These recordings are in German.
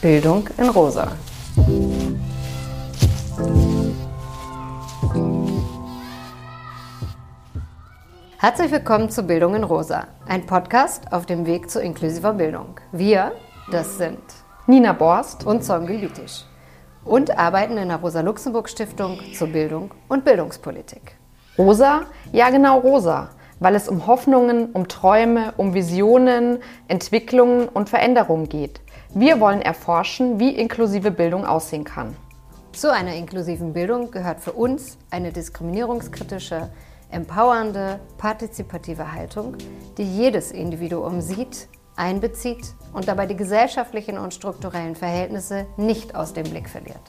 Bildung in Rosa. Herzlich willkommen zu Bildung in Rosa, ein Podcast auf dem Weg zu inklusiver Bildung. Wir, das sind Nina Borst und Songül Bitisch und arbeiten in der Rosa-Luxemburg-Stiftung zur Bildung und Bildungspolitik. Rosa? Ja, genau Rosa, weil es um Hoffnungen, um Träume, um Visionen, Entwicklungen und Veränderungen geht. Wir wollen erforschen, wie inklusive Bildung aussehen kann. Zu einer inklusiven Bildung gehört für uns eine diskriminierungskritische, empowernde, partizipative Haltung, die jedes Individuum sieht, einbezieht und dabei die gesellschaftlichen und strukturellen Verhältnisse nicht aus dem Blick verliert.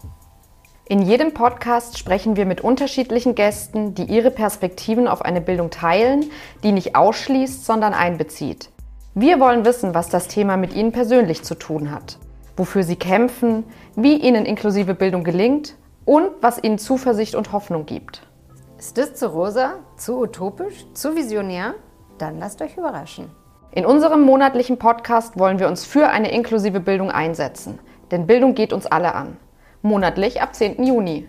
In jedem Podcast sprechen wir mit unterschiedlichen Gästen, die ihre Perspektiven auf eine Bildung teilen, die nicht ausschließt, sondern einbezieht. Wir wollen wissen, was das Thema mit Ihnen persönlich zu tun hat, wofür Sie kämpfen, wie Ihnen inklusive Bildung gelingt und was Ihnen Zuversicht und Hoffnung gibt. Ist das zu rosa, zu utopisch, zu visionär? Dann lasst euch überraschen. In unserem monatlichen Podcast wollen wir uns für eine inklusive Bildung einsetzen, denn Bildung geht uns alle an. Monatlich ab 10. Juni.